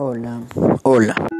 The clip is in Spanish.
Hola, hola.